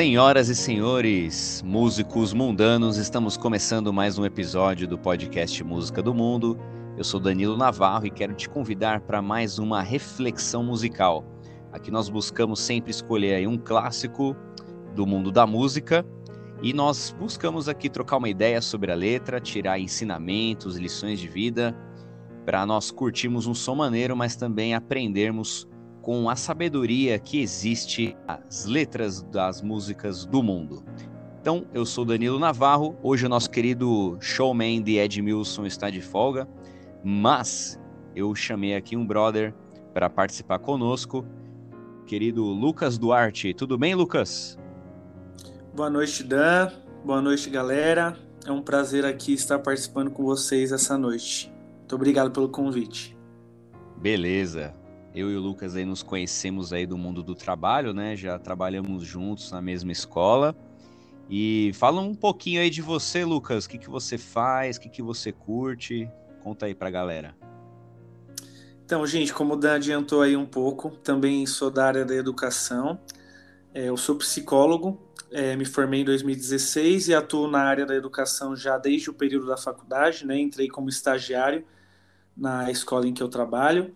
Senhoras e senhores, músicos mundanos, estamos começando mais um episódio do podcast Música do Mundo. Eu sou Danilo Navarro e quero te convidar para mais uma reflexão musical. Aqui nós buscamos sempre escolher um clássico do mundo da música e nós buscamos aqui trocar uma ideia sobre a letra, tirar ensinamentos, lições de vida, para nós curtirmos um som maneiro, mas também aprendermos com a sabedoria que existe as letras das músicas do mundo. Então, eu sou Danilo Navarro. Hoje o nosso querido showman de Edmilson está de folga, mas eu chamei aqui um brother para participar conosco, querido Lucas Duarte. Tudo bem, Lucas? Boa noite, Dan. Boa noite, galera. É um prazer aqui estar participando com vocês essa noite. Muito obrigado pelo convite. Beleza. Eu e o Lucas aí nos conhecemos aí do mundo do trabalho, né? Já trabalhamos juntos na mesma escola. E fala um pouquinho aí de você, Lucas. O que, que você faz? O que, que você curte? Conta aí pra galera. Então, gente, como o Dan adiantou aí um pouco, também sou da área da educação. É, eu sou psicólogo, é, me formei em 2016 e atuo na área da educação já desde o período da faculdade, né? Entrei como estagiário na escola em que eu trabalho.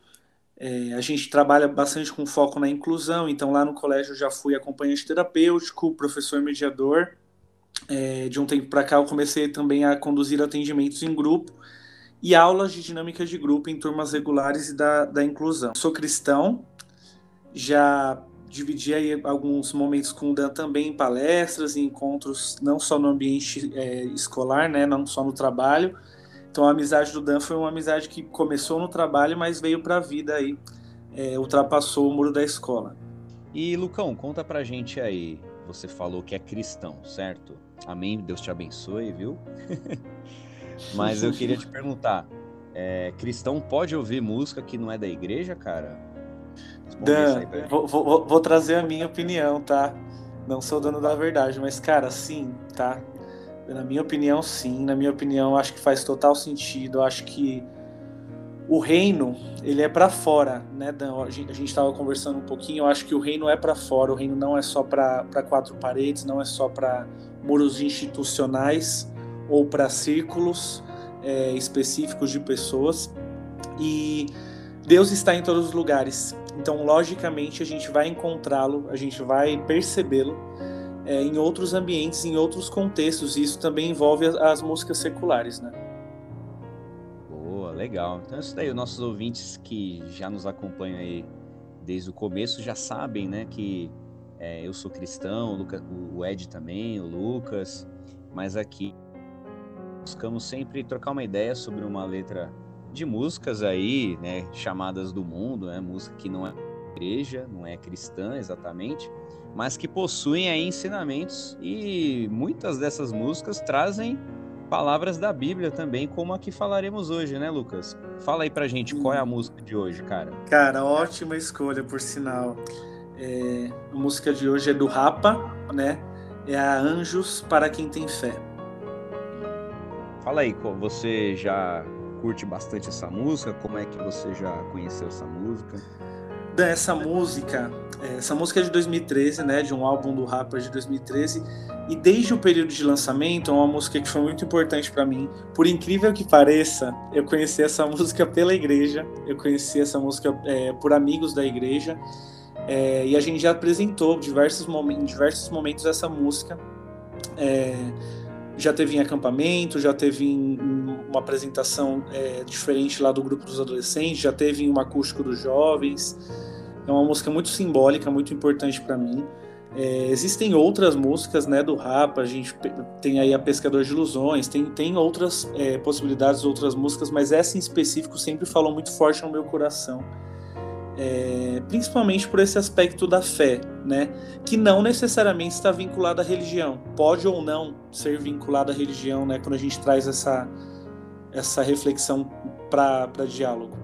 É, a gente trabalha bastante com foco na inclusão, então lá no colégio eu já fui acompanhante terapêutico, professor mediador. É, de um tempo para cá eu comecei também a conduzir atendimentos em grupo e aulas de dinâmica de grupo em turmas regulares e da, da inclusão. Sou cristão, já dividi aí alguns momentos com o Dan também em palestras e encontros, não só no ambiente é, escolar, né, não só no trabalho. Então a amizade do Dan foi uma amizade que começou no trabalho, mas veio para a vida aí, é, ultrapassou o muro da escola. E Lucão, conta pra gente aí. Você falou que é cristão, certo? Amém, Deus te abençoe, viu? mas eu queria te perguntar, é, cristão pode ouvir música que não é da igreja, cara? Dan, vou, vou, vou, trazer a minha opinião, tá? Não sou dono da verdade, mas, cara, sim, tá? Na minha opinião, sim. Na minha opinião, acho que faz total sentido. Acho que o reino, ele é para fora, né, Dan? A gente estava conversando um pouquinho. Eu acho que o reino é para fora. O reino não é só para quatro paredes, não é só para muros institucionais ou para círculos é, específicos de pessoas. E Deus está em todos os lugares. Então, logicamente, a gente vai encontrá-lo, a gente vai percebê-lo é, em outros ambientes, em outros contextos. E isso também envolve as, as, músicas seculares, né? Boa, legal. Então, isso daí, os nossos ouvintes que já nos acompanham aí desde o começo já sabem, né, que é, eu sou cristão, o, Luca, o Ed também, o Lucas, mas aqui buscamos sempre trocar uma ideia sobre uma letra de músicas aí, né, chamadas do mundo, né, música que não é igreja, não é cristã exatamente, mas que possuem aí ensinamentos e muitas dessas músicas trazem palavras da Bíblia também, como a que falaremos hoje, né, Lucas? Fala aí pra gente qual é a música de hoje, cara. Cara, ótima escolha, por sinal. É, a música de hoje é do Rapa, né? É a Anjos para quem tem fé. Fala aí, você já curte bastante essa música? Como é que você já conheceu essa música? Essa música, é, essa música é de 2013, né, de um álbum do rapper de 2013, e desde o período de lançamento é uma música que foi muito importante para mim. Por incrível que pareça, eu conheci essa música pela igreja, eu conheci essa música é, por amigos da igreja, é, e a gente já apresentou diversos momentos, em diversos momentos essa música. É, já teve em acampamento, já teve em, em uma apresentação é, diferente lá do grupo dos adolescentes, já teve em um acústico dos jovens. É uma música muito simbólica, muito importante para mim. É, existem outras músicas né, do Rapa, a gente tem aí a Pescador de Ilusões, tem, tem outras é, possibilidades, outras músicas, mas essa em específico sempre falou muito forte no meu coração é, principalmente por esse aspecto da fé, né? Que não necessariamente está vinculado à religião. Pode ou não ser vinculado à religião, né? Quando a gente traz essa, essa reflexão para diálogo.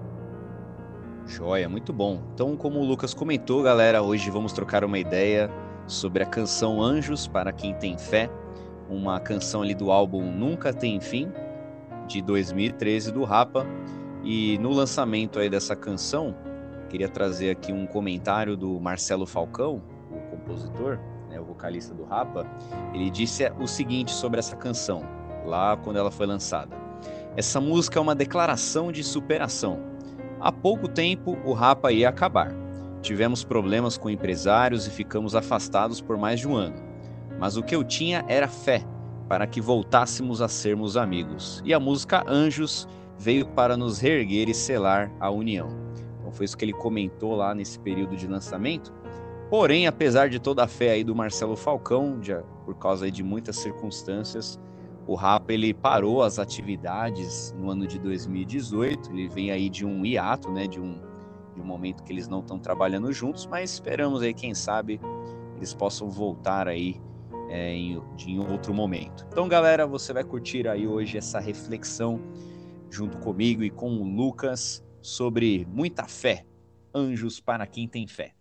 Joia, muito bom. Então, como o Lucas comentou, galera, hoje vamos trocar uma ideia sobre a canção Anjos para quem tem fé, uma canção ali do álbum Nunca Tem Fim, de 2013 do Rapa. E no lançamento aí dessa canção, Queria trazer aqui um comentário do Marcelo Falcão, o compositor. né, o vocalista do Rapa, ele disse o seguinte sobre essa canção, lá quando ela foi lançada. Essa música é uma declaração de superação. Há pouco tempo o Rapa ia acabar. Tivemos problemas com empresários e ficamos afastados por mais de um ano. Mas o que eu tinha era fé para que voltássemos a sermos amigos. E a música Anjos veio para nos reerguer e selar a união. Então foi isso que ele comentou lá nesse período de lançamento. Porém, apesar de toda a fé aí do Marcelo Falcão, de, por causa de muitas circunstâncias, o Rapa ele parou as atividades no ano de 2018. Ele vem aí de um hiato, né, de um, de um momento que eles não estão trabalhando juntos, mas esperamos aí, quem sabe, eles possam voltar aí é, em, em outro momento. Então, galera, você vai curtir aí hoje essa reflexão junto comigo e com o Lucas sobre muita fé. Anjos para quem tem fé.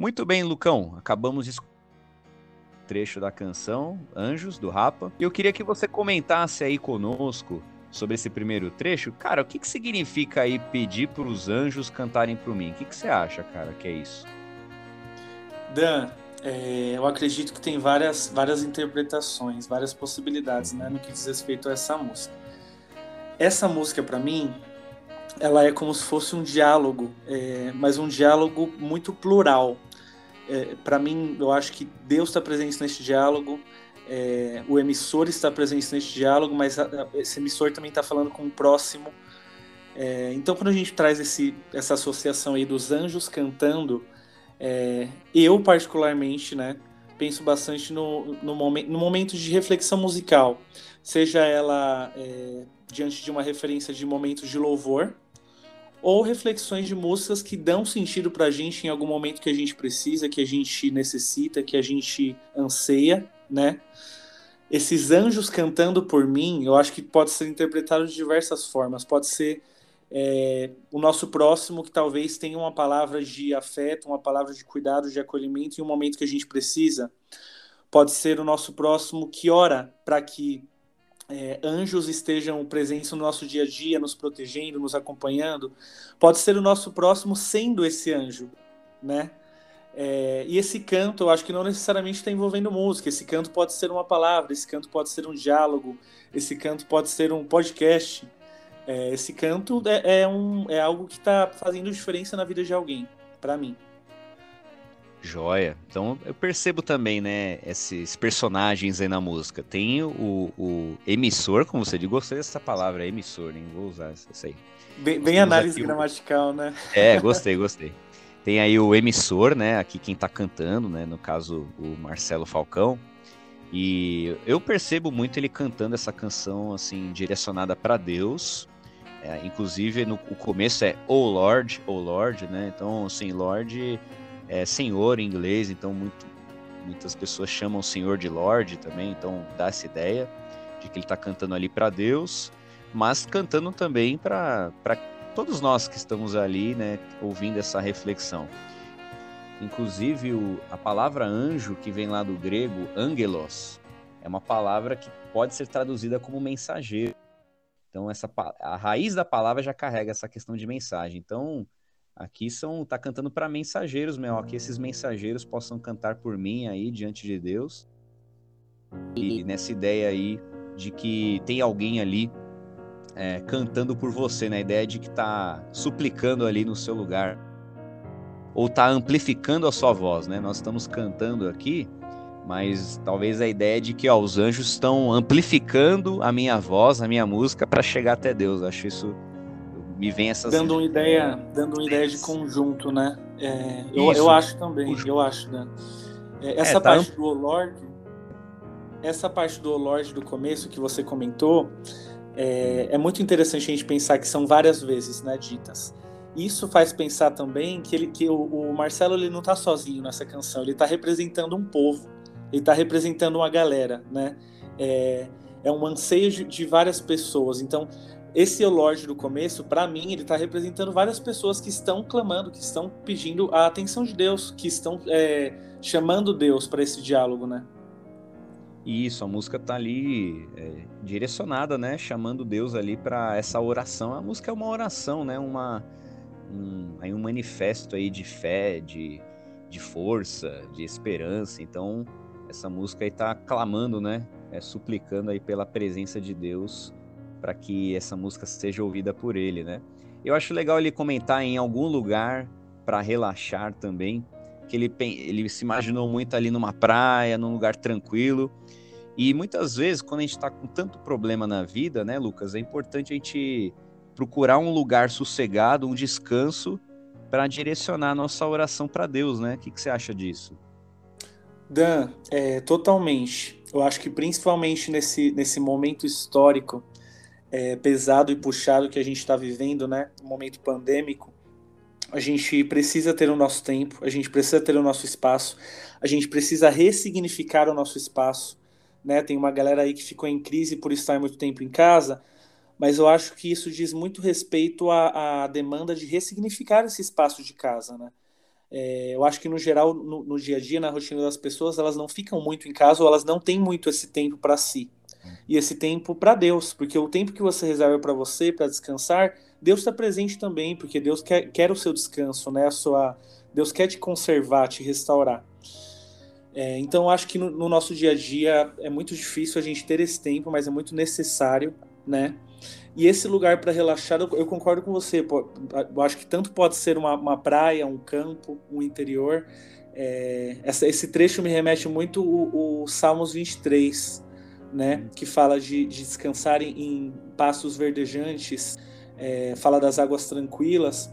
Muito bem, Lucão. Acabamos de trecho da canção Anjos do Rapa. E eu queria que você comentasse aí conosco sobre esse primeiro trecho. Cara, o que, que significa aí pedir para os anjos cantarem para mim? O que, que você acha, cara, que é isso? Dan, é, eu acredito que tem várias, várias interpretações, várias possibilidades, né, no que diz respeito a essa música. Essa música, para mim, ela é como se fosse um diálogo, é, mas um diálogo muito plural é, para mim, eu acho que Deus está presente neste diálogo, é, o emissor está presente neste diálogo, mas a, a, esse emissor também está falando com o próximo. É, então, quando a gente traz esse, essa associação aí dos anjos cantando, é, eu particularmente, né, penso bastante no, no, momen no momento de reflexão musical, seja ela é, diante de uma referência de momentos de louvor, ou reflexões de músicas que dão sentido pra gente em algum momento que a gente precisa, que a gente necessita, que a gente anseia, né? Esses anjos cantando por mim, eu acho que pode ser interpretado de diversas formas. Pode ser é, o nosso próximo que talvez tenha uma palavra de afeto, uma palavra de cuidado, de acolhimento em um momento que a gente precisa. Pode ser o nosso próximo que ora para que é, anjos estejam presentes no nosso dia a dia, nos protegendo, nos acompanhando, pode ser o nosso próximo sendo esse anjo, né? É, e esse canto, eu acho que não necessariamente está envolvendo música. Esse canto pode ser uma palavra, esse canto pode ser um diálogo, esse canto pode ser um podcast. É, esse canto é, é, um, é algo que está fazendo diferença na vida de alguém, para mim. Joia. Então eu percebo também, né, esses personagens aí na música. Tem o, o emissor, como você disse, gostei dessa palavra, emissor, nem vou usar isso aí. Bem, bem análise gramatical, né? É, gostei, gostei. Tem aí o emissor, né, aqui quem tá cantando, né, no caso o Marcelo Falcão. E eu percebo muito ele cantando essa canção, assim, direcionada para Deus. É, inclusive, no, o começo é Oh Lord, Oh Lord, né? Então, assim, Lord é, senhor em inglês, então muito, muitas pessoas chamam o senhor de Lord também, então dá essa ideia de que ele está cantando ali para Deus, mas cantando também para todos nós que estamos ali, né, ouvindo essa reflexão. Inclusive, o, a palavra anjo, que vem lá do grego, angelos, é uma palavra que pode ser traduzida como mensageiro. Então, essa, a raiz da palavra já carrega essa questão de mensagem. Então, Aqui são tá cantando para mensageiros, meu, que esses mensageiros possam cantar por mim aí diante de Deus. E nessa ideia aí de que tem alguém ali é, cantando por você, na né? ideia de que tá suplicando ali no seu lugar. ou está amplificando a sua voz, né? Nós estamos cantando aqui, mas talvez a ideia é de que ó, os anjos estão amplificando a minha voz, a minha música para chegar até Deus. Acho isso me vem essas dando uma ideia, dando uma ideia de conjunto, né? É, eu, eu acho também, eu acho, né? É, essa é, tá parte do Lord, essa parte do Lord do começo que você comentou, é, é, muito interessante a gente pensar que são várias vezes, né, ditas. Isso faz pensar também que, ele, que o, o Marcelo ele não está sozinho nessa canção, ele está representando um povo, ele está representando uma galera, né? É, é um anseio de, de várias pessoas. Então, esse Lorde do começo, para mim, ele está representando várias pessoas que estão clamando, que estão pedindo a atenção de Deus, que estão é, chamando Deus para esse diálogo, né? Isso, a música tá ali é, direcionada, né? Chamando Deus ali para essa oração. A música é uma oração, né? Uma, um, aí um manifesto aí de fé, de, de força, de esperança. Então, essa música aí tá clamando, né? É, suplicando aí pela presença de Deus para que essa música seja ouvida por ele, né? Eu acho legal ele comentar em algum lugar para relaxar também, que ele, ele se imaginou muito ali numa praia, num lugar tranquilo. E muitas vezes, quando a gente está com tanto problema na vida, né, Lucas, é importante a gente procurar um lugar sossegado, um descanso, para direcionar a nossa oração para Deus, né? O que, que, você acha disso? Dan, é, totalmente. Eu acho que principalmente nesse, nesse momento histórico é, pesado e puxado que a gente está vivendo, né? Um momento pandêmico. A gente precisa ter o nosso tempo, a gente precisa ter o nosso espaço, a gente precisa ressignificar o nosso espaço, né? Tem uma galera aí que ficou em crise por estar muito tempo em casa, mas eu acho que isso diz muito respeito à, à demanda de ressignificar esse espaço de casa, né? É, eu acho que no geral, no, no, dia a dia, na rotina das pessoas, elas não ficam muito em casa ou elas não têm muito esse tempo para si e esse tempo para Deus, porque o tempo que você reserva para você, para descansar, Deus está presente também, porque Deus quer, quer o seu descanso, né? A sua, Deus quer te conservar, te restaurar. É, então, acho que no, no, nosso dia a dia é muito difícil a gente ter esse tempo, mas é muito necessário, né? E esse lugar para relaxar, eu, eu, concordo com você. Pô, eu acho que tanto pode ser uma, uma praia, um campo, um interior. É, essa, esse trecho me remete muito o, o Salmos 23, né, que fala de, de descansar em, em pastos verdejantes, é, fala das águas tranquilas,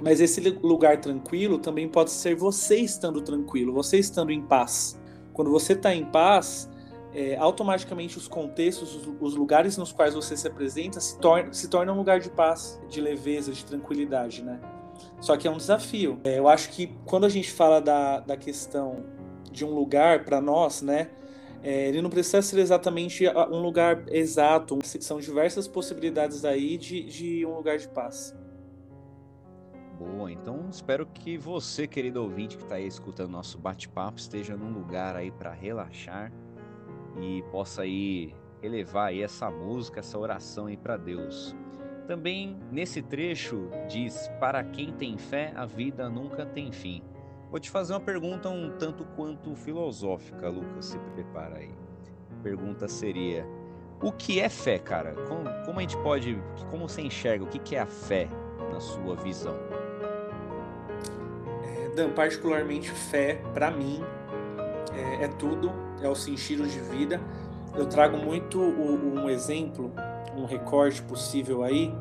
mas esse lugar tranquilo também pode ser você estando tranquilo, você estando em paz. Quando você está em paz, é, automaticamente os contextos, os, os, lugares nos quais você se apresenta se, torna, se tornam um lugar de paz, de leveza, de tranquilidade, né? Só que é um desafio. É, eu acho que quando a gente fala da, da questão de um lugar para nós, né? É, ele não precisa ser exatamente um lugar exato, são diversas possibilidades aí de, de um lugar de paz. Boa, então espero que você, querido ouvinte que está aí escutando nosso bate-papo, esteja num lugar aí para relaxar e possa aí elevar aí essa música, essa oração aí para Deus. Também nesse trecho diz: Para quem tem fé, a vida nunca tem fim. Vou te fazer uma pergunta um tanto quanto filosófica, Lucas, se prepara aí. A pergunta seria: o que é fé, cara? Como, como a gente pode, como você enxerga, o que, que é a fé na sua visão? É, Dan, particularmente fé, para mim, é, é, tudo, é o sentido de vida. Eu trago muito o, um exemplo, um recorte possível aí,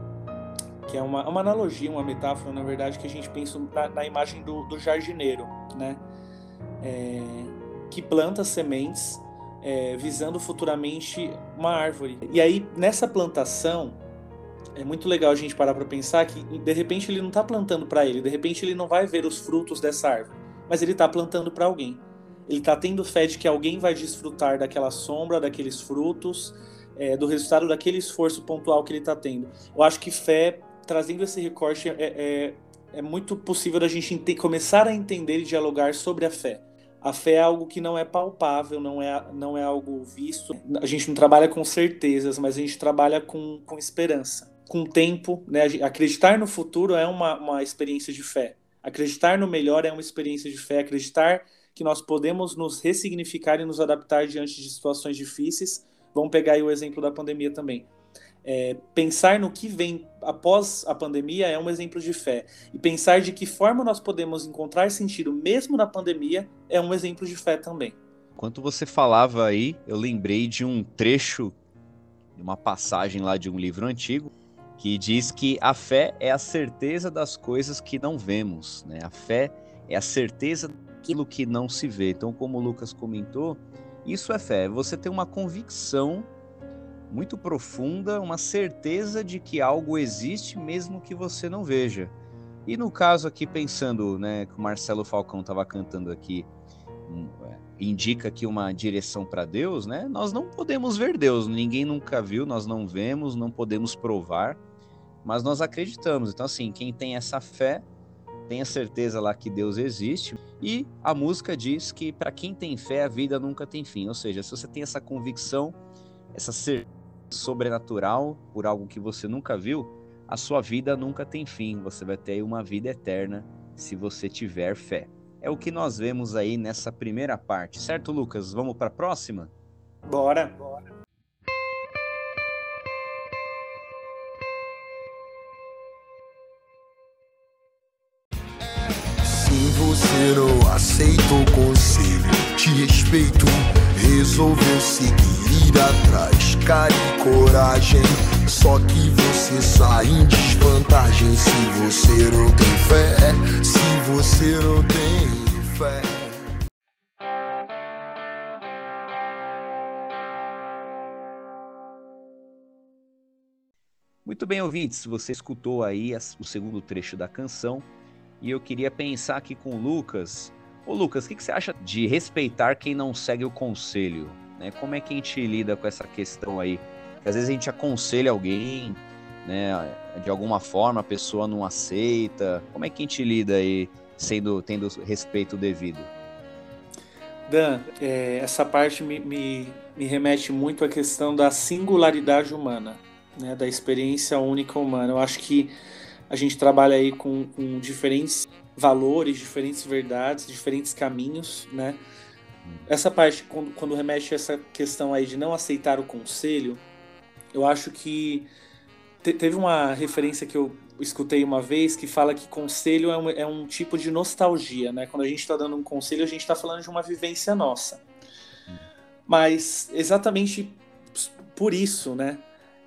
que é uma, uma analogia, uma metáfora, na verdade, que a gente pensa na, na imagem do, do, jardineiro, né? É, que planta sementes é, visando futuramente uma árvore. E aí, nessa plantação, é muito legal a gente parar para pensar que, de repente, ele não está plantando para ele, de repente, ele não vai ver os frutos dessa árvore, mas ele está plantando para alguém. Ele está tendo fé de que alguém vai desfrutar daquela sombra, daqueles frutos, é, do resultado daquele esforço pontual que ele está tendo. Eu acho que fé trazendo esse recorte, é, é, é muito possível a gente começar a entender e dialogar sobre a fé. A fé é algo que não é palpável, não é, não é algo visto. A gente não trabalha com certezas, mas a gente trabalha com, com esperança. Com tempo, né? acreditar no futuro é uma, uma experiência de fé. Acreditar no melhor é uma experiência de fé. Acreditar que nós podemos nos ressignificar e nos adaptar diante de situações difíceis. Vamos pegar aí o exemplo da pandemia também É, pensar no que vem após a pandemia é um exemplo de fé. E pensar de que forma nós podemos encontrar sentido mesmo na pandemia é um exemplo de fé também. Enquanto você falava aí, eu lembrei de um trecho, de uma passagem lá de um livro antigo, que diz que a fé é a certeza das coisas que não vemos, né? A fé é a certeza daquilo que não se vê. Então, como o Lucas comentou, isso é fé. Você tem uma convicção muito profunda, uma certeza de que algo existe mesmo que você não veja. E no caso aqui, pensando, né, que o Marcelo Falcão estava cantando aqui, é, indica aqui uma direção para Deus, né? Nós não podemos ver Deus, ninguém nunca viu, nós não vemos, não podemos provar, mas nós acreditamos. Então, assim, quem tem essa fé tem a certeza lá que Deus existe. E a música diz que para quem tem fé, a vida nunca tem fim. Ou seja, se você tem essa convicção, essa certeza sobrenatural por algo que você nunca viu, a sua vida nunca tem fim. Você vai ter uma vida eterna se você tiver fé. É o que nós vemos aí nessa primeira parte, certo, Lucas? Vamos para a próxima? Bora. Bora. Você não aceita o conselho, te respeito. Resolveu seguir, ir atrás, cara e coragem. Só que você sai em desvantagem se você não tem fé. Se você não tem fé. Muito bem, ouvintes, você escutou aí o segundo trecho da canção e eu queria pensar aqui com o Lucas. Ô Lucas, o que, que você acha de respeitar quem não segue o conselho? Né? Como é que a gente lida com essa questão aí? Que às vezes a gente aconselha alguém, né? De alguma forma a pessoa não aceita. Como é que a gente lida aí, sendo, tendo respeito devido? Dan, é, essa parte me, me, me, remete muito à questão da singularidade humana, né, da experiência única humana. Eu acho que a gente trabalha aí com, com diferentes valores, diferentes verdades, diferentes caminhos, né? Essa parte, quando, quando remete a essa questão aí de não aceitar o conselho, eu acho que te, teve uma referência que eu escutei uma vez que fala que conselho é um, é um tipo de nostalgia, né? Quando a gente está dando um conselho, a gente está falando de uma vivência nossa. Mas exatamente por isso, né?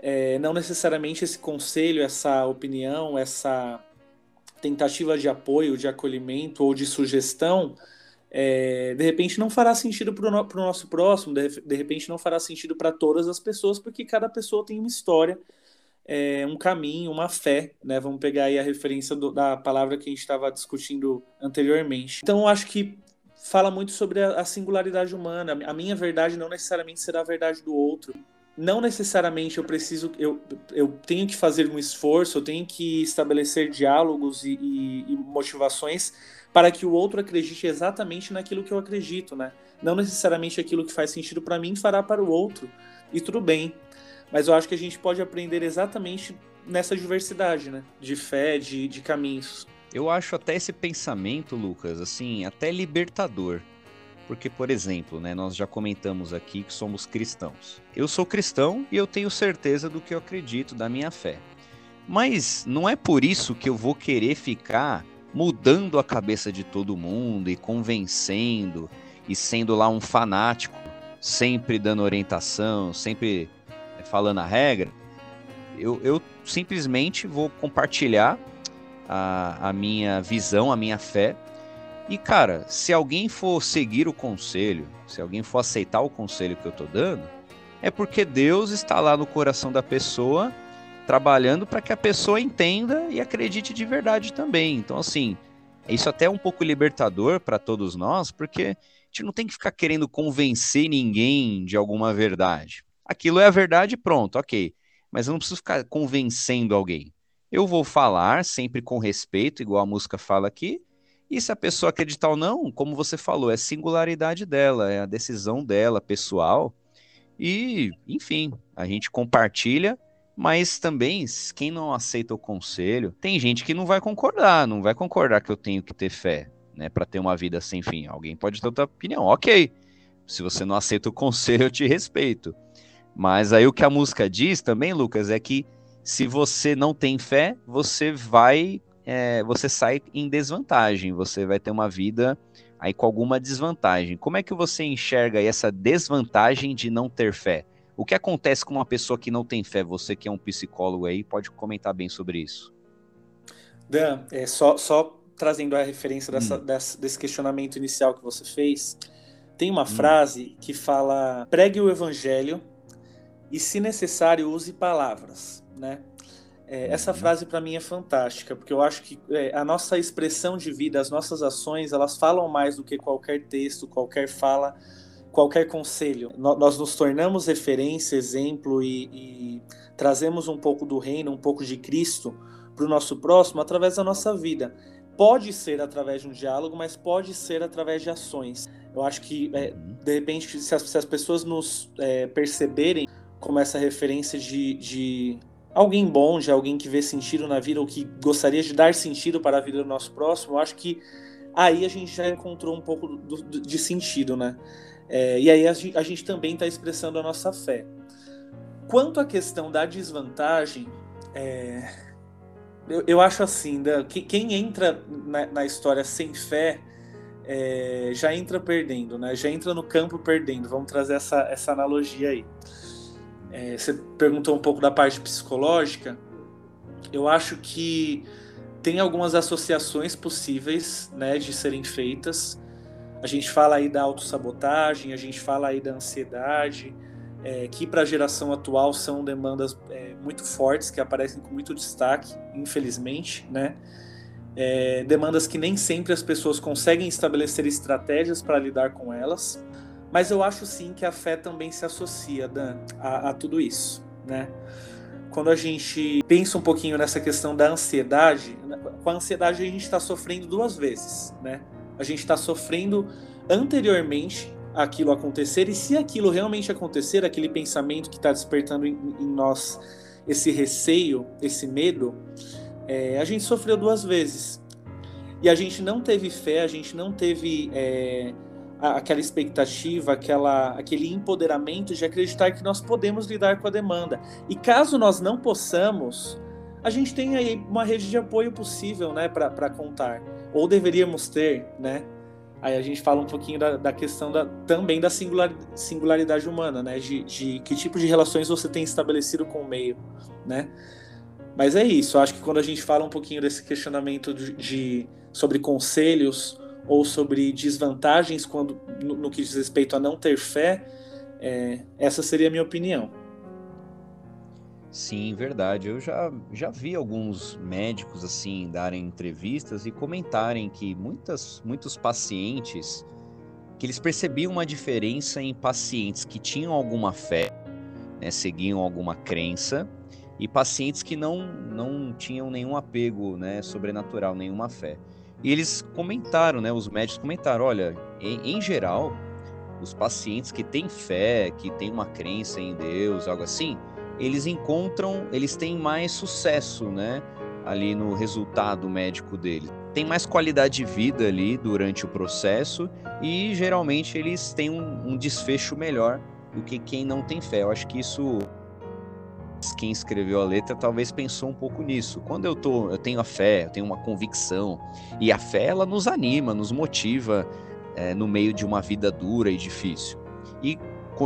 É, não necessariamente esse conselho, essa opinião, essa tentativa de apoio, de acolhimento ou de sugestão, é, de repente não fará sentido para o no, nosso próximo, de, de, repente não fará sentido para todas as pessoas, porque cada pessoa tem uma história, é, um caminho, uma fé, né? Vamos pegar aí a referência do, da palavra que a gente estava discutindo anteriormente. Então, eu acho que fala muito sobre a, a singularidade humana. A minha verdade não necessariamente será a verdade do outro não necessariamente eu preciso, eu, eu tenho que fazer um esforço, eu tenho que estabelecer diálogos e, e, e, motivações para que o outro acredite exatamente naquilo que eu acredito, né? Não necessariamente aquilo que faz sentido para mim fará para o outro, e tudo bem. Mas eu acho que a gente pode aprender exatamente nessa diversidade, né? De fé, de, de caminhos. Eu acho até esse pensamento, Lucas, assim, até libertador porque, por exemplo, né, nós já comentamos aqui que somos cristãos. Eu sou cristão e eu tenho certeza do que eu acredito, da minha fé. Mas não é por isso que eu vou querer ficar mudando a cabeça de todo mundo e convencendo e sendo lá um fanático, sempre dando orientação, sempre é, falando a regra. Eu, eu simplesmente vou compartilhar a, a minha visão, a minha fé e, cara, se alguém for seguir o conselho, se alguém for aceitar o conselho que eu tô dando, é porque Deus está lá no coração da pessoa, trabalhando para que a pessoa entenda e acredite de verdade também. Então, assim, isso até é um pouco libertador para todos nós, porque a gente não tem que ficar querendo convencer ninguém de alguma verdade. Aquilo é a verdade, pronto, ok. Mas eu não preciso ficar convencendo alguém. Eu vou falar sempre com respeito, igual a música fala aqui, e se a pessoa acreditar ou não, como você falou, é singularidade dela, é a decisão dela, pessoal. E, enfim, a gente compartilha, mas também, quem não aceita o conselho, tem gente que não vai concordar, não vai concordar que eu tenho que ter fé, né, para ter uma vida sem fim. Alguém pode ter outra opinião, ok. Se você não aceita o conselho, eu te respeito. Mas aí o que a música diz também, Lucas, é que se você não tem fé, você vai, é, você sai em desvantagem, você vai ter uma vida aí com alguma desvantagem. Como é que você enxerga essa desvantagem de não ter fé? O que acontece com uma pessoa que não tem fé? Você que é um psicólogo aí, pode comentar bem sobre isso. Dan, é, só, só trazendo a referência dessa, hum. dessa, desse questionamento inicial que você fez, tem uma hum. frase que fala: pregue o evangelho e, se necessário, use palavras, né? É, essa uhum. frase para mim é fantástica, porque eu acho que é, a nossa expressão de vida, as nossas ações, elas falam mais do que qualquer texto, qualquer fala, qualquer conselho. No, nós nos tornamos referência, exemplo e, e trazemos um pouco do reino, um pouco de Cristo para o nosso próximo através da nossa vida. Pode ser através de um diálogo, mas pode ser através de ações. Eu acho que, é, uhum. de repente, se as, se as pessoas nos é, perceberem como essa referência de, de alguém bom, de alguém que vê sentido na vida ou que gostaria de dar sentido para a vida do nosso próximo, eu acho que aí a gente já encontrou um pouco do, do, de sentido, né? É, e aí a gente, a gente também está expressando a nossa fé. Quanto à questão da desvantagem, é, eu, eu, acho assim, da, que, quem entra na, na, história sem fé é, já entra perdendo, né? Já entra no campo perdendo. Vamos trazer essa, essa analogia aí é, você perguntou um pouco da parte psicológica. Eu acho que tem algumas associações possíveis né, de serem feitas. A gente fala aí da autossabotagem, a gente fala aí da ansiedade, é, que para a geração atual são demandas é, muito fortes, que aparecem com muito destaque, infelizmente, né? É, demandas que nem sempre as pessoas conseguem estabelecer estratégias para lidar com elas. Mas eu acho sim que a fé também se associa, Dan, a, a tudo isso, né? Quando a gente pensa um pouquinho nessa questão da ansiedade, né, com a ansiedade a gente está sofrendo duas vezes, né? A gente está sofrendo anteriormente aquilo acontecer e se aquilo realmente acontecer, aquele pensamento que está despertando em, em, nós esse receio, esse medo, é, a gente sofreu duas vezes. E a gente não teve fé, a gente não teve é, aquela expectativa, aquela, aquele empoderamento de acreditar que nós podemos lidar com a demanda. E caso nós não possamos, a gente tem aí uma rede de apoio possível né, para contar, ou deveríamos ter, né? Aí a gente fala um pouquinho da, da questão da, também da singular, singularidade humana, né? De, de que tipo de relações você tem estabelecido com o meio, né? Mas é isso, acho que quando a gente fala um pouquinho desse questionamento de, de sobre conselhos ou sobre desvantagens quando no, no que diz respeito a não ter fé, é, essa seria a minha opinião. Sim, verdade. Eu já, já vi alguns médicos assim darem entrevistas e comentarem que muitas, muitos pacientes que eles percebiam uma diferença em pacientes que tinham alguma fé, né, seguiam alguma crença, e pacientes que não, não tinham nenhum apego né, sobrenatural, nenhuma fé. E eles comentaram, né? Os médicos comentaram: olha, em, em geral, os pacientes que têm fé, que têm uma crença em Deus, algo assim, eles encontram, eles têm mais sucesso, né? Ali no resultado médico deles. Tem mais qualidade de vida ali durante o processo e geralmente eles têm um, um desfecho melhor do que quem não tem fé. Eu acho que isso quem escreveu a letra talvez pensou um pouco nisso. Quando eu tô, eu tenho a fé, eu tenho uma convicção, e a fé ela nos anima, nos motiva é, no meio de uma vida dura e difícil. E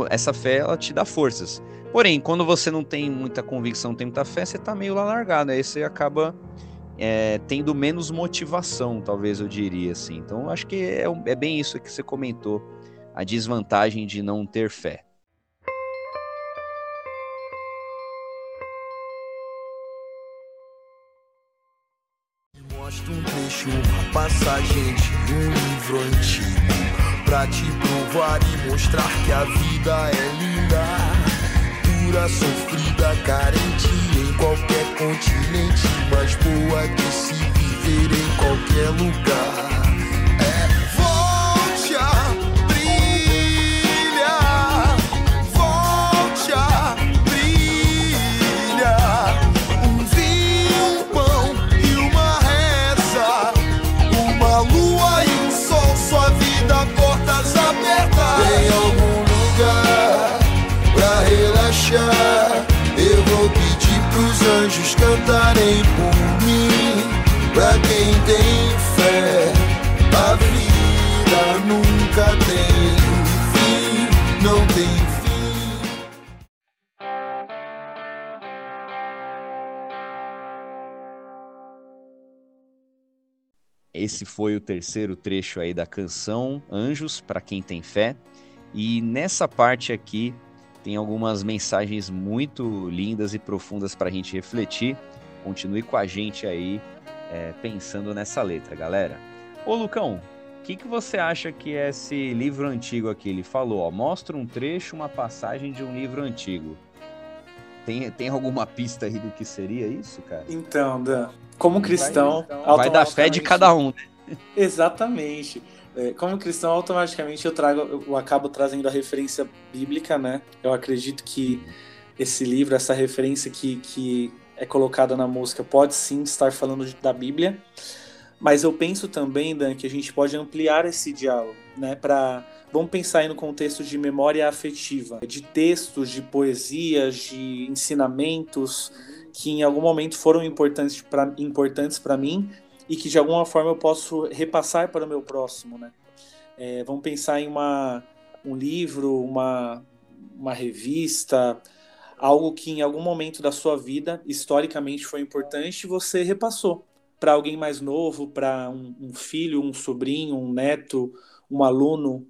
essa fé ela te dá forças. Porém, quando você não tem muita convicção, tem muita fé, você tá meio lá largado, aí você acaba é, tendo menos motivação, talvez eu diria assim. Então, acho que é, é bem isso que você comentou, a desvantagem de não ter fé. Um trecho, passagem de um livro antigo Pra te provar e mostrar que a vida é linda. Dura, sofrida, carente em qualquer continente Mas boa de se viver em qualquer lugar cantarem por mim. Pra quem tem fé, a vida nunca tem fim, não tem fim. Esse foi o terceiro trecho aí da canção Anjos para quem tem fé. E nessa parte aqui tem algumas mensagens muito lindas e profundas para a gente refletir. Continue com a gente aí é, pensando nessa letra, galera. Ô Lucão, o que, que você acha que é esse livro antigo aqui? Ele falou, ó, mostra um trecho, uma passagem de um livro antigo. Tem, tem alguma pista aí do que seria isso, cara? Então, Dan, como cristão, vai dar fé de cada um. Né? Exatamente. É, como cristão, automaticamente eu trago, eu acabo trazendo a referência bíblica, né? Eu acredito que esse livro, essa referência que, que é colocada na música, pode sim estar falando da Bíblia. Mas eu penso também, Dan, que a gente pode ampliar esse diálogo, né? Para vamos pensar aí no contexto de memória afetiva, de textos, de poesias, de ensinamentos que em algum momento foram importantes para importantes para mim e que de alguma forma eu posso repassar para o meu próximo, né? É, vamos pensar em uma, um livro, uma, uma revista, algo que em algum momento da sua vida historicamente foi importante e você repassou para alguém mais novo, para um, um, filho, um sobrinho, um neto, um aluno,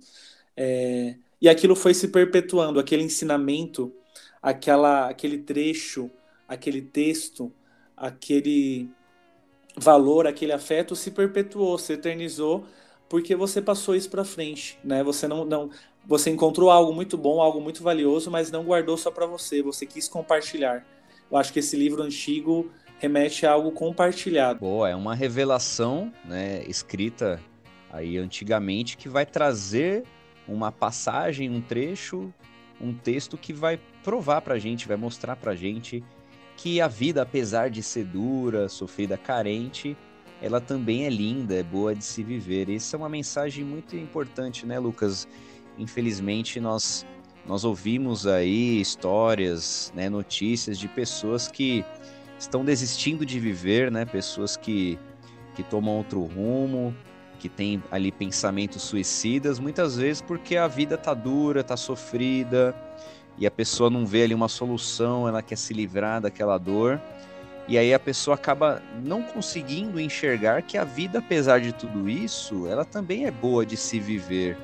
é, e aquilo foi se perpetuando, aquele ensinamento, aquela, aquele trecho, aquele texto, aquele valor, aquele afeto se perpetuou, se eternizou, porque você passou isso para frente, né? Você não, não, você encontrou algo muito bom, algo muito valioso, mas não guardou só para você, você quis compartilhar. Eu acho que esse livro antigo remete a algo compartilhado. Boa, é uma revelação, né, escrita aí antigamente que vai trazer uma passagem, um trecho, um texto que vai provar pra gente, vai mostrar pra gente que a vida, apesar de ser dura, sofrida, carente, ela também é linda, é boa de se viver. Isso é uma mensagem muito importante, né, Lucas? Infelizmente, nós, nós ouvimos aí histórias, né, notícias de pessoas que estão desistindo de viver, né? Pessoas que, que tomam outro rumo, que têm ali pensamentos suicidas, muitas vezes porque a vida tá dura, tá sofrida, e a pessoa não vê ali uma solução, ela quer se livrar daquela dor. E aí a pessoa acaba não conseguindo enxergar que a vida, apesar de tudo isso, ela também é boa de se viver.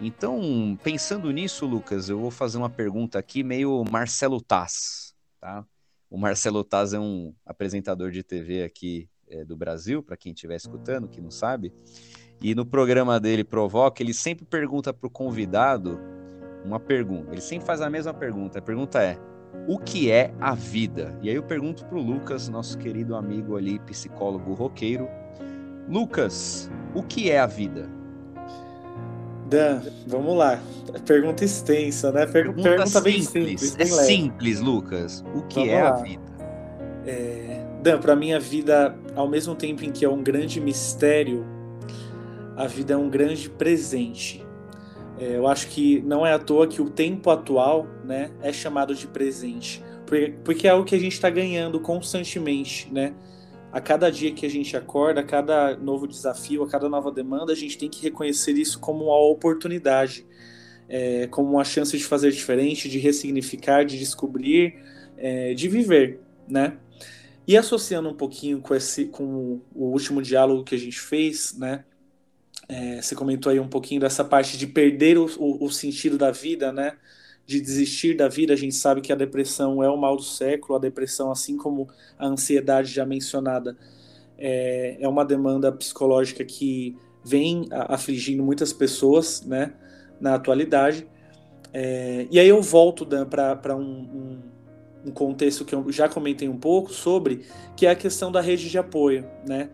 Então, pensando nisso, Lucas, eu vou fazer uma pergunta aqui meio Marcelo Taz, tá? O Marcelo Taz é um apresentador de TV aqui é, do Brasil, para quem estiver escutando, que não sabe. E no programa dele Provoca, ele sempre pergunta para o convidado uma pergunta. Ele sempre faz a mesma pergunta. A pergunta é: o que é a vida? E aí eu pergunto para o Lucas, nosso querido amigo ali, psicólogo roqueiro. Lucas, o que é a vida? Dan, vamos lá. Pergunta extensa, né? pergunta, pergunta bem simples. é simples, Lucas. O que vamos é lá. a vida? É... Dan, para mim a vida, ao mesmo tempo em que é um grande mistério, a vida é um grande presente. É, eu acho que não é à toa que o tempo atual né, é chamado de presente, porque, é algo que a gente está ganhando constantemente, né? A cada dia que a gente acorda, a cada novo desafio, a cada nova demanda, a gente tem que reconhecer isso como uma oportunidade, é, como uma chance de fazer diferente, de ressignificar, de descobrir, é, de viver, né? E associando um pouquinho com esse, com o último diálogo que a gente fez, né? É, você comentou aí um pouquinho dessa parte de perder o, o, o, sentido da vida, né? De desistir da vida. A gente sabe que a depressão é o mal do século. A depressão, assim como a ansiedade já mencionada, é, é uma demanda psicológica que vem afligindo muitas pessoas, né? Na atualidade. É, e aí eu volto para um, um, um contexto que eu já comentei um pouco sobre, que é a questão da rede de apoio, né?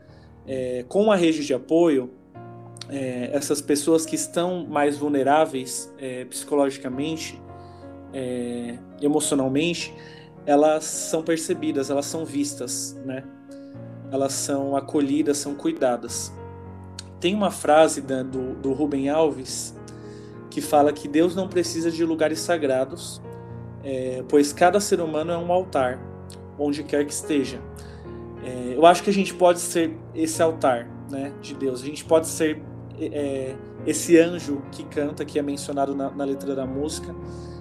É, com a rede de apoio, é, essas pessoas que estão mais vulneráveis é, psicologicamente, é, emocionalmente, elas são percebidas, elas são vistas, né? Elas são acolhidas, são cuidadas. Tem uma frase da, do, do Rubem Alves que fala que Deus não precisa de lugares sagrados, é, pois cada ser humano é um altar, onde quer que esteja. É, eu acho que a gente pode ser esse altar né, de Deus, a gente pode ser é, esse anjo que canta, que é mencionado na, na, letra da música,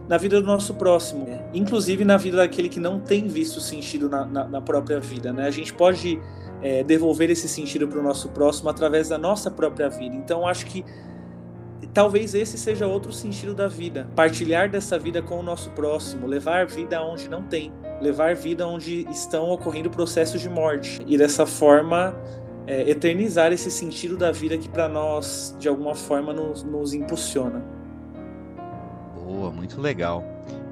na vida do nosso próximo, inclusive na vida daquele que não tem visto sentido na, na, na própria vida. Né? A gente pode é, devolver esse sentido para o nosso próximo através da nossa própria vida. Então, acho que talvez esse seja outro sentido da vida. Partilhar dessa vida com o nosso próximo, levar vida onde não tem, levar vida onde estão ocorrendo processos de morte. E dessa forma, é, eternizar esse sentido da vida que para nós, de alguma forma, nos, nos impulsiona. Boa, muito legal.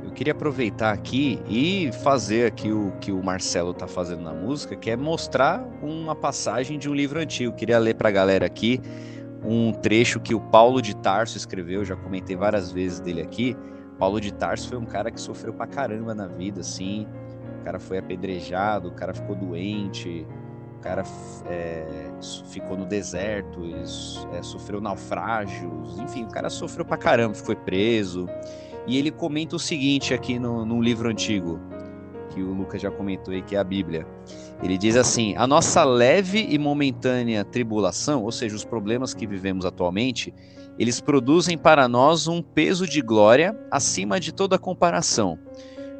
Eu queria aproveitar aqui e fazer aqui o que o Marcelo está fazendo na música, que é mostrar uma passagem de um livro antigo. Eu queria ler para a galera aqui um trecho que o Paulo de Tarso escreveu, já comentei várias vezes dele aqui. Paulo de Tarso foi um cara que sofreu pra caramba na vida, assim. O cara foi apedrejado, o cara ficou doente, o cara é, ficou no deserto, é, sofreu naufrágios, enfim, o cara sofreu pra caramba, foi preso. E ele comenta o seguinte aqui no, num livro antigo, que o Lucas já comentou aí, que é a Bíblia. Ele diz assim: a nossa leve e momentânea tribulação, ou seja, os problemas que vivemos atualmente, eles produzem para nós um peso de glória acima de toda comparação.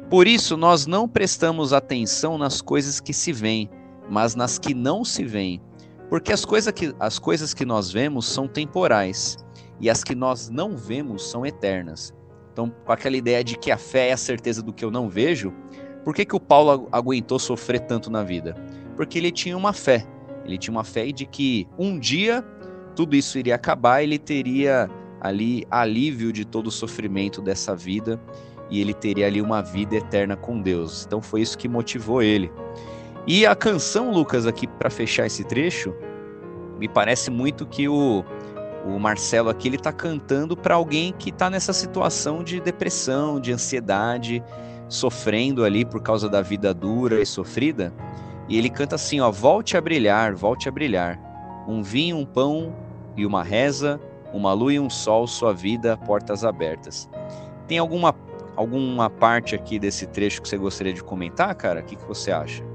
Por isso, nós não prestamos atenção nas coisas que se veem, mas nas que não se veem. Porque as, coisa que, as coisas que nós vemos são temporais, e as que nós não vemos são eternas. Então, com aquela ideia de que a fé é a certeza do que eu não vejo, por que, que o Paulo aguentou sofrer tanto na vida? Porque ele tinha uma fé. Ele tinha uma fé de que um dia tudo isso iria acabar, ele teria ali alívio de todo o sofrimento dessa vida e ele teria ali uma vida eterna com Deus. Então foi isso que motivou ele. E a canção, Lucas, aqui para fechar esse trecho, me parece muito que o, o Marcelo aqui ele está cantando para alguém que está nessa situação de depressão, de ansiedade, sofrendo ali por causa da vida dura e sofrida. E ele canta assim, ó, volte a brilhar, volte a brilhar. Um vinho, um pão e uma reza, uma lua e um sol, sua vida, portas abertas. Tem alguma alguma parte aqui desse trecho que você gostaria de comentar, cara? O que, que você acha?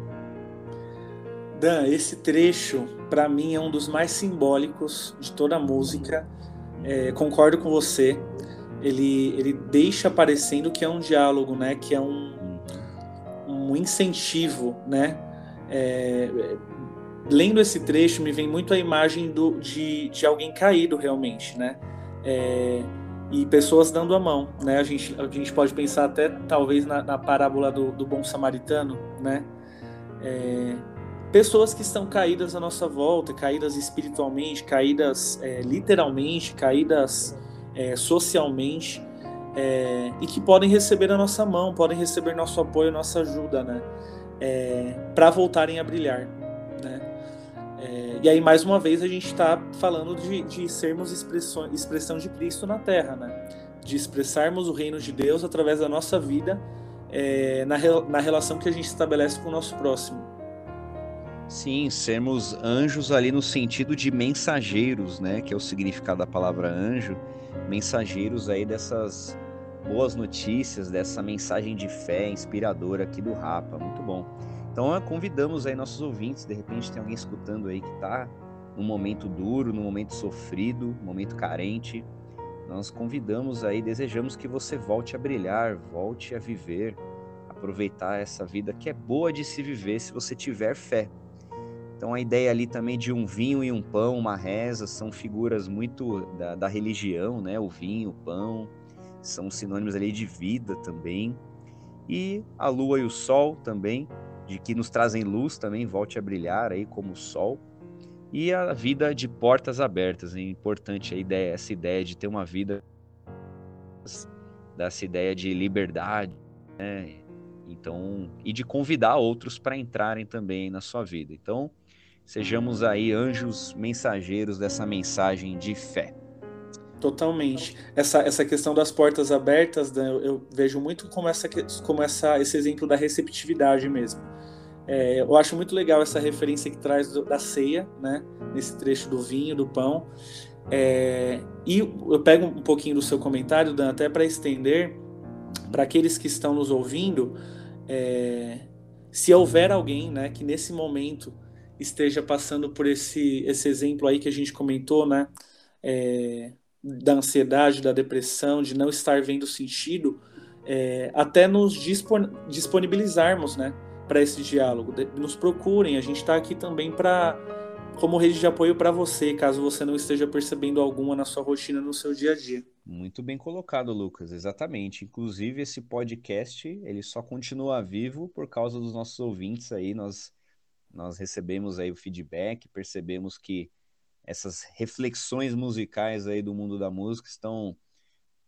Dan, esse trecho, para mim, é um dos mais simbólicos de toda a música. É, concordo com você ele, ele deixa parecendo que é um diálogo, né? Que é um, um incentivo, né? É, lendo esse trecho me vem muito a imagem do, de, de alguém caído realmente, né? É, e pessoas dando a mão, né? A gente, a gente pode pensar até talvez na, na parábola do, do bom samaritano, né? É, pessoas que estão caídas à nossa volta, caídas espiritualmente, caídas é, literalmente, caídas é, socialmente é, e que podem receber a nossa mão, podem receber nosso apoio, nossa ajuda, né? É, para voltarem a brilhar, né? É, e aí mais uma vez a gente está falando de, de sermos expressão, de Cristo na Terra, né? De expressarmos o reino de Deus através da nossa vida é, na, na relação que a gente estabelece com o nosso próximo. Sim, sermos anjos ali no sentido de mensageiros, né? Que é o significado da palavra anjo mensageiros aí dessas boas notícias, dessa mensagem de fé inspiradora aqui do Rapa. Muito bom. Então convidamos aí nossos ouvintes, de repente tem alguém escutando aí que está num momento duro, num momento sofrido, momento carente. Nós convidamos aí, desejamos que você volte a brilhar, volte a viver, aproveitar essa vida que é boa de se viver se você tiver fé. Então a ideia ali também de um vinho e um pão, uma reza, são figuras muito da, da religião, né? O vinho, o pão, são sinônimos ali de vida também. E a lua e o sol também, de que nos trazem luz também, volte a brilhar aí como o sol. E a vida de portas abertas, é importante a ideia, essa ideia de ter uma vida dessa ideia de liberdade, né? Então, e de convidar outros para entrarem também na sua vida. Então, Sejamos aí anjos mensageiros dessa mensagem de fé. Totalmente. Essa, essa questão das portas abertas, né, eu, eu, vejo muito como, essa, como essa, esse exemplo da receptividade mesmo. É, eu acho muito legal essa referência que traz do, da ceia, né? Nesse trecho do vinho, do pão. É, e eu pego um pouquinho do seu comentário, Dan, até para estender para aqueles que estão nos ouvindo. É, se houver alguém, né, que nesse momento esteja passando por esse, esse exemplo aí que a gente comentou, né, é, da ansiedade, da depressão, de não estar vendo sentido, é, até nos disponibilizarmos, né, para esse diálogo. Nos procurem, a gente está aqui também para como rede de apoio para você, caso você não esteja percebendo alguma na sua rotina, no seu dia a dia. Muito bem colocado, Lucas, exatamente. Inclusive, esse podcast, ele só continua vivo por causa dos nossos ouvintes aí, nós, nós recebemos aí o feedback, percebemos que essas reflexões musicais aí do mundo da música estão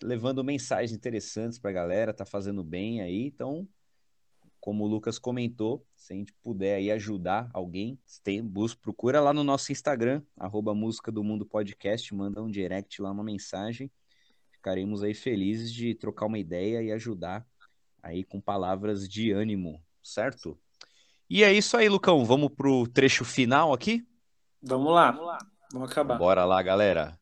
levando mensagens interessantes para a galera, tá fazendo bem aí, então como o Lucas comentou, se a gente puder aí ajudar alguém, tem, busca, procura lá no nosso Instagram, arroba Música do Mundo Podcast, manda um direct lá, uma mensagem. Ficaremos aí felizes de trocar uma ideia e ajudar aí com palavras de ânimo, certo? E é isso aí, Lucão. Vamos pro trecho final aqui? Vamos lá. Vamos lá. Vamos acabar. Bora lá, galera.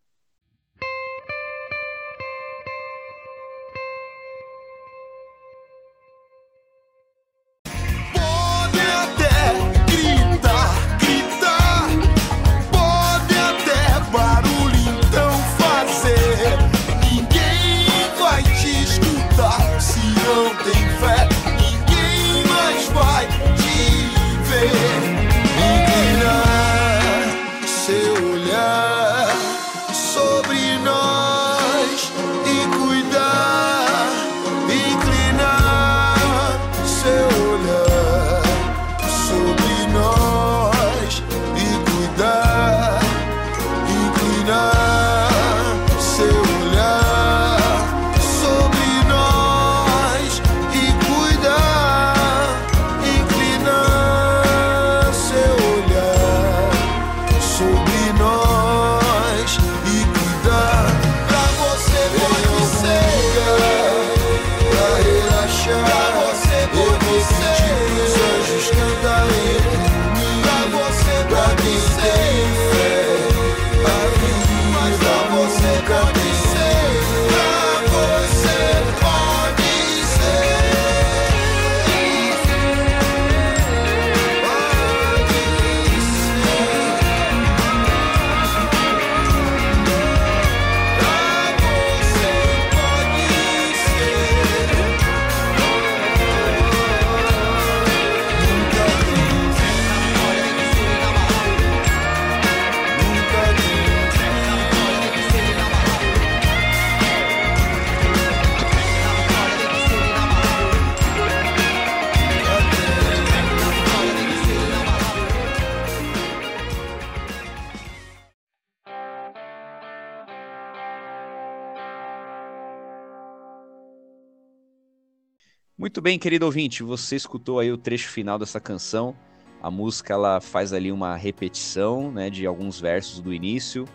Muito bem, querido ouvinte, você escutou aí o trecho final dessa canção. A música ela faz ali uma repetição, né, de alguns versos do início.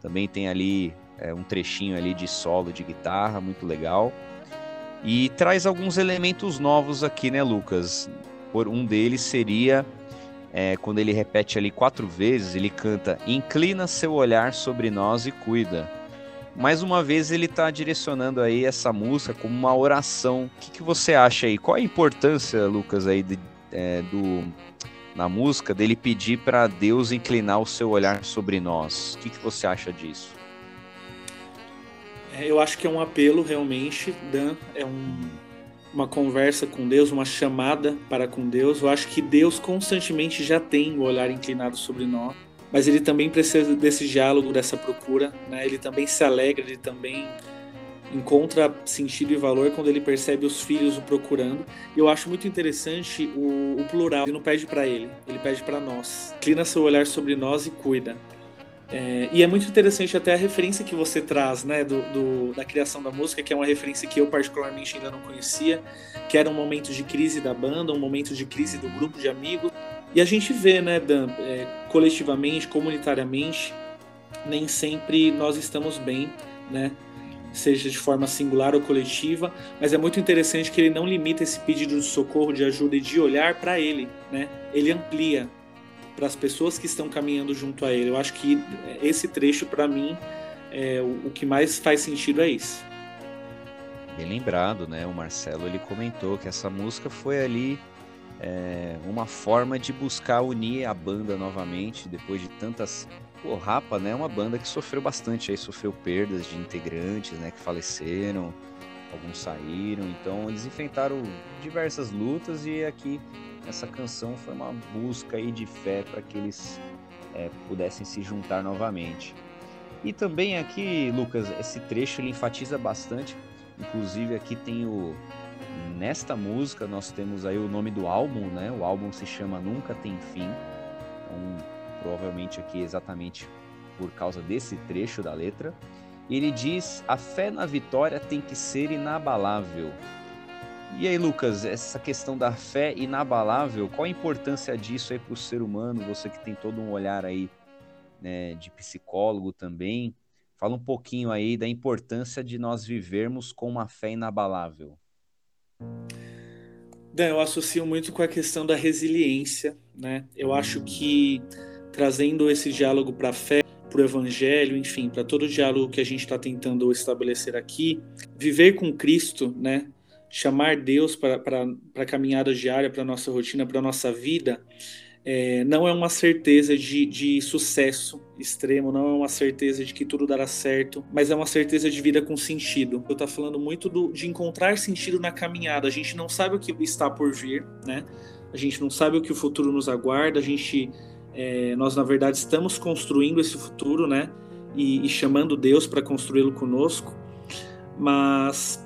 Também tem ali é, um trechinho ali de solo de guitarra, muito legal. E traz alguns elementos novos aqui, né, Lucas? Por um deles seria é, quando ele repete ali quatro vezes, ele canta: Inclina seu olhar sobre nós e cuida mais uma vez ele está direcionando aí essa música como uma oração. O que, que, você acha aí? Qual a importância, Lucas, aí de, é, do na música dele pedir para Deus inclinar o seu olhar sobre nós? O que, que você acha disso? É, eu acho que é um apelo realmente, Dan, é um, uma conversa com Deus, uma chamada para com Deus. Eu acho que Deus constantemente já tem o olhar inclinado sobre nós mas ele também precisa desse diálogo, dessa procura, né? Ele também se alegra, ele também encontra sentido e valor quando ele percebe os filhos o procurando. E eu acho muito interessante o, o plural. Ele não pede para ele, ele pede para nós. Inclina seu olhar sobre nós e cuida. É, e é muito interessante até a referência que você traz, né, do, do, da criação da música, que é uma referência que eu particularmente ainda não conhecia, que era um momento de crise da banda, um momento de crise do grupo de amigos, e a gente vê, né, Dan, é, coletivamente, comunitariamente, nem sempre nós estamos bem, né? Seja de forma singular ou coletiva, mas é muito interessante que ele não limita esse pedido de socorro, de ajuda e de olhar para ele, né? Ele amplia para as pessoas que estão caminhando junto a ele. Eu acho que esse trecho, para mim, é, o, que mais faz sentido é isso. Bem lembrado, né? O Marcelo ele comentou que essa música foi ali é, uma forma de buscar unir a banda novamente depois de tantas. O Rapa, né, é uma banda que sofreu bastante, aí sofreu perdas de integrantes, né, que faleceram, alguns saíram, então eles enfrentaram diversas lutas e aqui essa canção foi uma busca aí de fé para que eles é, pudessem se juntar novamente. E também aqui, Lucas, esse trecho ele enfatiza bastante, inclusive aqui tem o nesta música nós temos aí o nome do álbum, né? O álbum se chama Nunca Tem Fim. Então, provavelmente aqui exatamente por causa desse trecho da letra. Ele diz: "A fé na vitória tem que ser inabalável". E aí, Lucas, essa questão da fé inabalável, qual a importância disso aí para o ser humano? Você que tem todo um olhar aí né, de psicólogo também, fala um pouquinho aí da importância de nós vivermos com uma fé inabalável. Eu associo muito com a questão da resiliência, né? Eu acho que trazendo esse diálogo para a fé, para o evangelho, enfim, para todo o diálogo que a gente está tentando estabelecer aqui, viver com Cristo, né? Chamar Deus para a caminhada diária, para nossa rotina, para nossa vida, é, não é uma certeza de, de sucesso extremo, não é uma certeza de que tudo dará certo, mas é uma certeza de vida com sentido. Eu estou falando muito do, de encontrar sentido na caminhada. A gente não sabe o que está por vir, né? A gente não sabe o que o futuro nos aguarda. A gente, é, nós na verdade estamos construindo esse futuro, né? E, e chamando Deus para construí-lo conosco, mas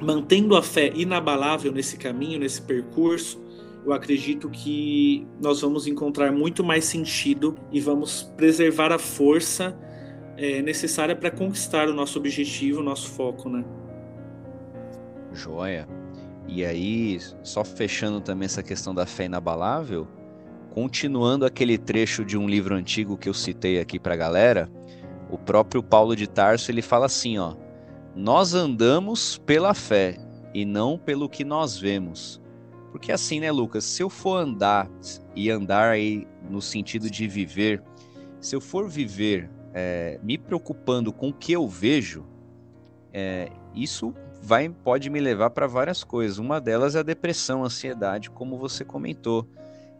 mantendo a fé inabalável nesse caminho, nesse percurso, eu acredito que nós vamos encontrar muito mais sentido e vamos preservar a força é, necessária para conquistar o nosso objetivo, o nosso foco, né? Joia. E aí, só fechando também essa questão da fé inabalável, continuando aquele trecho de um livro antigo que eu citei aqui para a galera, o próprio Paulo de Tarso ele fala assim, ó: nós andamos pela fé e não pelo que nós vemos. Porque assim, né, Lucas? Se eu for andar e andar aí no sentido de viver, se eu for viver é, me preocupando com o que eu vejo, é, isso vai pode me levar para várias coisas. Uma delas é a depressão, a ansiedade, como você comentou.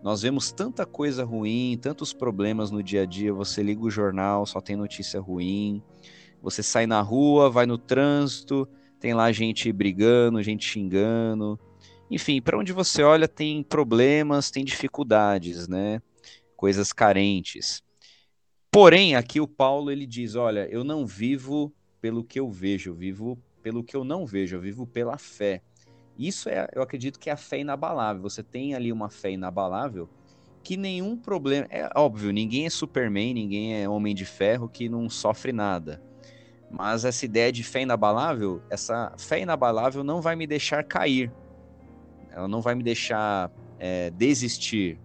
Nós vemos tanta coisa ruim, tantos problemas no dia a dia. Você liga o jornal, só tem notícia ruim. Você sai na rua, vai no trânsito, tem lá gente brigando, gente xingando, enfim, para onde você olha tem problemas, tem dificuldades, né? Coisas carentes. Porém, aqui o Paulo ele diz: olha, eu não vivo pelo que eu vejo, eu vivo pelo que eu não vejo, eu vivo pela fé. Isso é, eu acredito que é a fé inabalável. Você tem ali uma fé inabalável que nenhum problema. É óbvio, ninguém é Superman, ninguém é homem de ferro que não sofre nada. Mas essa ideia de fé inabalável, essa fé inabalável não vai me deixar cair ela não vai me deixar é, desistir.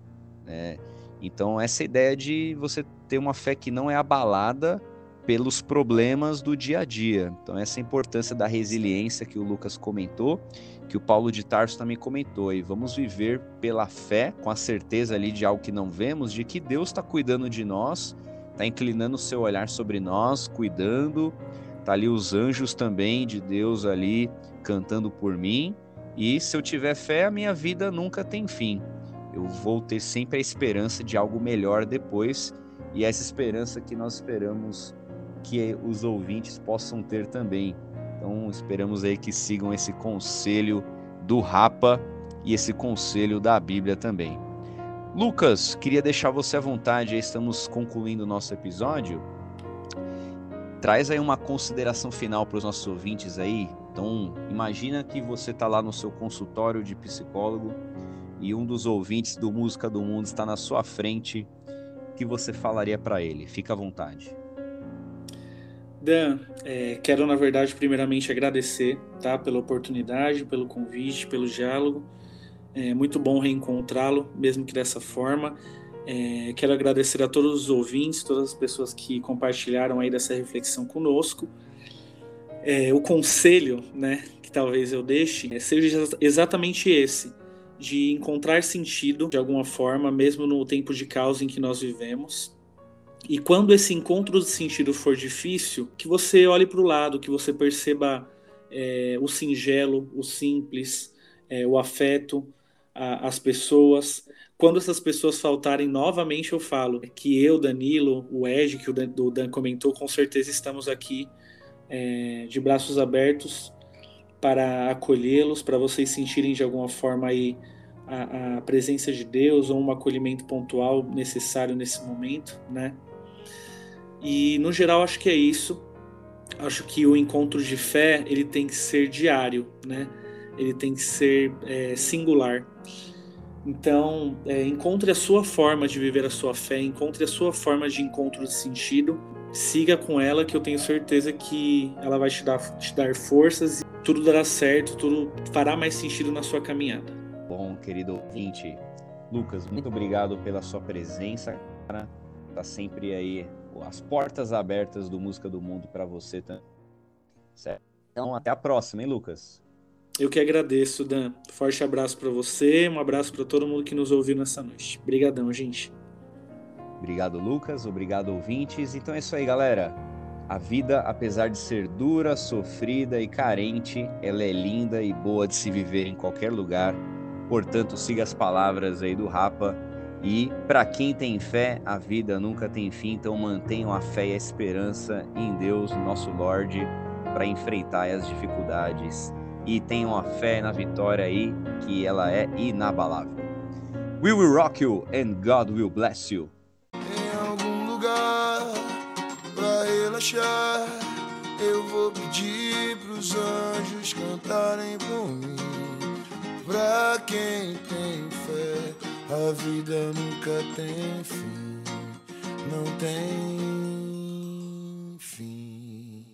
Né? Então, essa ideia de você ter uma fé que não é abalada pelos problemas do dia a dia. Então, essa importância da resiliência que o Lucas comentou, que o Paulo de Tarso também comentou. E vamos viver pela fé, com a certeza ali de algo que não vemos, de que Deus está cuidando de nós, está inclinando o seu olhar sobre nós, cuidando. Tá ali os anjos também de Deus ali cantando por mim e se eu tiver fé, a minha vida nunca tem fim. Eu vou ter sempre a esperança de algo melhor depois, e essa esperança que nós esperamos que os ouvintes possam ter também. Então, esperamos aí que sigam esse conselho do Rapa e esse conselho da Bíblia também. Lucas, queria deixar você à vontade, estamos concluindo o nosso episódio. Traz aí uma consideração final para os nossos ouvintes aí, então, imagina que você está lá no seu consultório de psicólogo e um dos ouvintes do Música do Mundo está na sua frente. O que você falaria para ele? Fica à vontade. Dan, é, quero na verdade primeiramente agradecer, tá, pela oportunidade, pelo convite, pelo diálogo. É muito bom reencontrá-lo, mesmo que dessa forma. É, quero agradecer a todos os ouvintes, todas as pessoas que compartilharam aí dessa reflexão conosco é, o conselho, né, que talvez eu deixe, é, seja exatamente esse, de encontrar sentido de alguma forma, mesmo no tempo de caos em que nós vivemos. E quando esse encontro de sentido for difícil, que você olhe para o lado, que você perceba é, o singelo, o simples, é, o afeto, a, as pessoas. Quando essas pessoas faltarem, novamente eu falo que eu, Danilo, o Ed, que o Dan, o Dan comentou, com certeza estamos aqui é, de braços abertos para acolhê-los, para vocês sentirem de alguma forma aí a, a, presença de Deus ou um acolhimento pontual necessário nesse momento, né? E no geral acho que é isso. Acho que o encontro de fé ele tem que ser diário, né? Ele tem que ser é, singular. Então, é, encontre a sua forma de viver a sua fé, encontre a sua forma de encontro de sentido, siga com ela, que eu tenho certeza que ela vai te dar, te dar forças e tudo dará certo, tudo fará mais sentido na sua caminhada. Bom, querido ouvinte, Lucas, muito obrigado pela sua presença, cara. Tá sempre aí as portas abertas do Música do Mundo para você também. Certo? Então, até a próxima, hein, Lucas? Eu que agradeço, Dan. Forte abraço para você, um abraço para todo mundo que nos ouviu nessa noite. Obrigadão, gente. Obrigado, Lucas. Obrigado, ouvintes. Então é isso aí, galera. A vida, apesar de ser dura, sofrida e carente, ela é linda e boa de se viver em qualquer lugar. Portanto, siga as palavras aí do Rapa. E para quem tem fé, a vida nunca tem fim. Então mantenham a fé e a esperança em Deus, nosso Lorde, para enfrentar as dificuldades e tenha uma fé na vitória aí, que ela é inabalável. We will rock you and God will bless you. Em algum lugar pra relaxar, eu vou pedir pros anjos cantarem por mim. Pra quem tem fé, a vida nunca tem fim. Não tem fim.